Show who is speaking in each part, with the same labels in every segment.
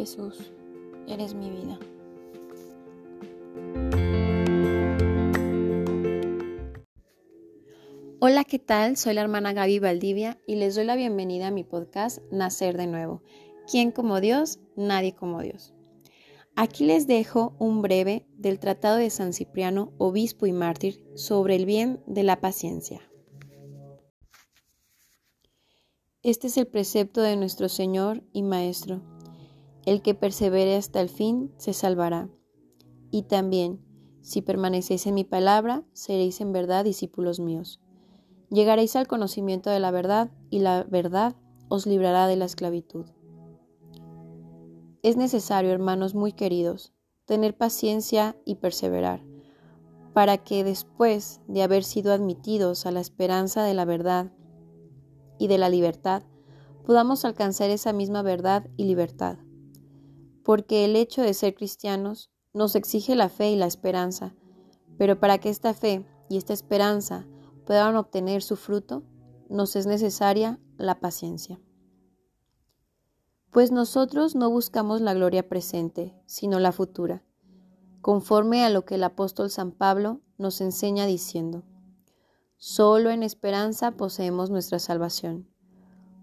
Speaker 1: Jesús, eres mi vida. Hola, ¿qué tal? Soy la hermana Gaby Valdivia y les doy la bienvenida a mi podcast Nacer de nuevo. ¿Quién como Dios? Nadie como Dios. Aquí les dejo un breve del Tratado de San Cipriano, obispo y mártir, sobre el bien de la paciencia. Este es el precepto de nuestro Señor y Maestro. El que persevere hasta el fin se salvará. Y también, si permanecéis en mi palabra, seréis en verdad discípulos míos. Llegaréis al conocimiento de la verdad, y la verdad os librará de la esclavitud. Es necesario, hermanos muy queridos, tener paciencia y perseverar, para que después de haber sido admitidos a la esperanza de la verdad y de la libertad, podamos alcanzar esa misma verdad y libertad. Porque el hecho de ser cristianos nos exige la fe y la esperanza, pero para que esta fe y esta esperanza puedan obtener su fruto, nos es necesaria la paciencia. Pues nosotros no buscamos la gloria presente, sino la futura, conforme a lo que el apóstol San Pablo nos enseña diciendo, Solo en esperanza poseemos nuestra salvación,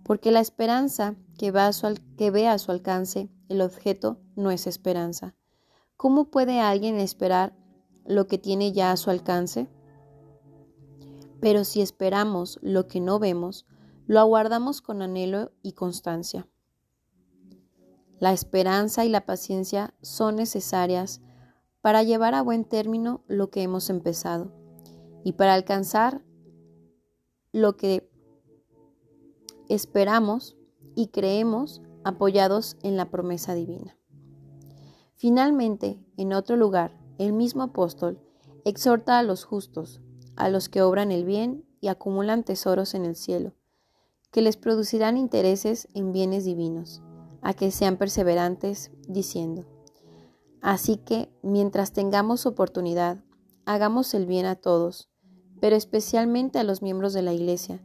Speaker 1: porque la esperanza que, va a su que ve a su alcance el objeto no es esperanza. ¿Cómo puede alguien esperar lo que tiene ya a su alcance? Pero si esperamos lo que no vemos, lo aguardamos con anhelo y constancia. La esperanza y la paciencia son necesarias para llevar a buen término lo que hemos empezado y para alcanzar lo que esperamos y creemos apoyados en la promesa divina. Finalmente, en otro lugar, el mismo apóstol exhorta a los justos, a los que obran el bien y acumulan tesoros en el cielo, que les producirán intereses en bienes divinos a que sean perseverantes, diciendo, Así que, mientras tengamos oportunidad, hagamos el bien a todos, pero especialmente a los miembros de la Iglesia.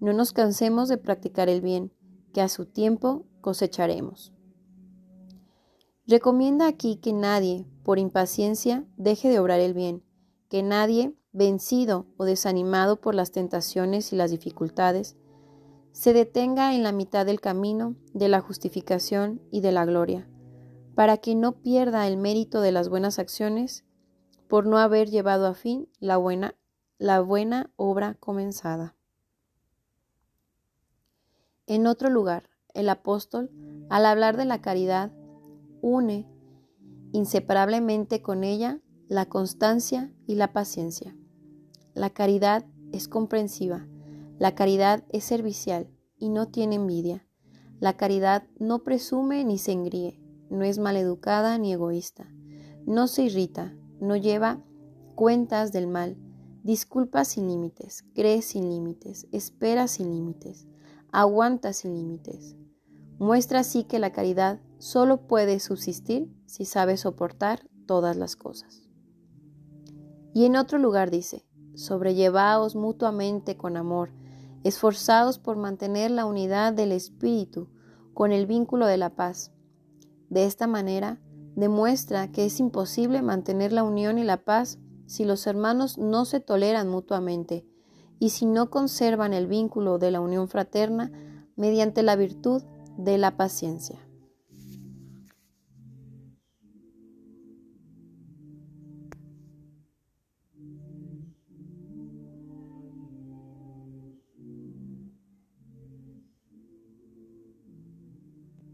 Speaker 1: No nos cansemos de practicar el bien, que a su tiempo cosecharemos. Recomienda aquí que nadie, por impaciencia, deje de obrar el bien, que nadie, vencido o desanimado por las tentaciones y las dificultades, se detenga en la mitad del camino de la justificación y de la gloria, para que no pierda el mérito de las buenas acciones por no haber llevado a fin la buena, la buena obra comenzada. En otro lugar, el apóstol, al hablar de la caridad, une inseparablemente con ella la constancia y la paciencia. La caridad es comprensiva, la caridad es servicial y no tiene envidia. La caridad no presume ni se engríe, no es maleducada ni egoísta. No se irrita, no lleva cuentas del mal, disculpa sin límites, cree sin límites, espera sin límites, aguanta sin límites. Muestra así que la caridad solo puede subsistir si sabe soportar todas las cosas. Y en otro lugar dice, sobrellevaos mutuamente con amor, esforzados por mantener la unidad del espíritu con el vínculo de la paz. De esta manera, demuestra que es imposible mantener la unión y la paz si los hermanos no se toleran mutuamente y si no conservan el vínculo de la unión fraterna mediante la virtud de la paciencia.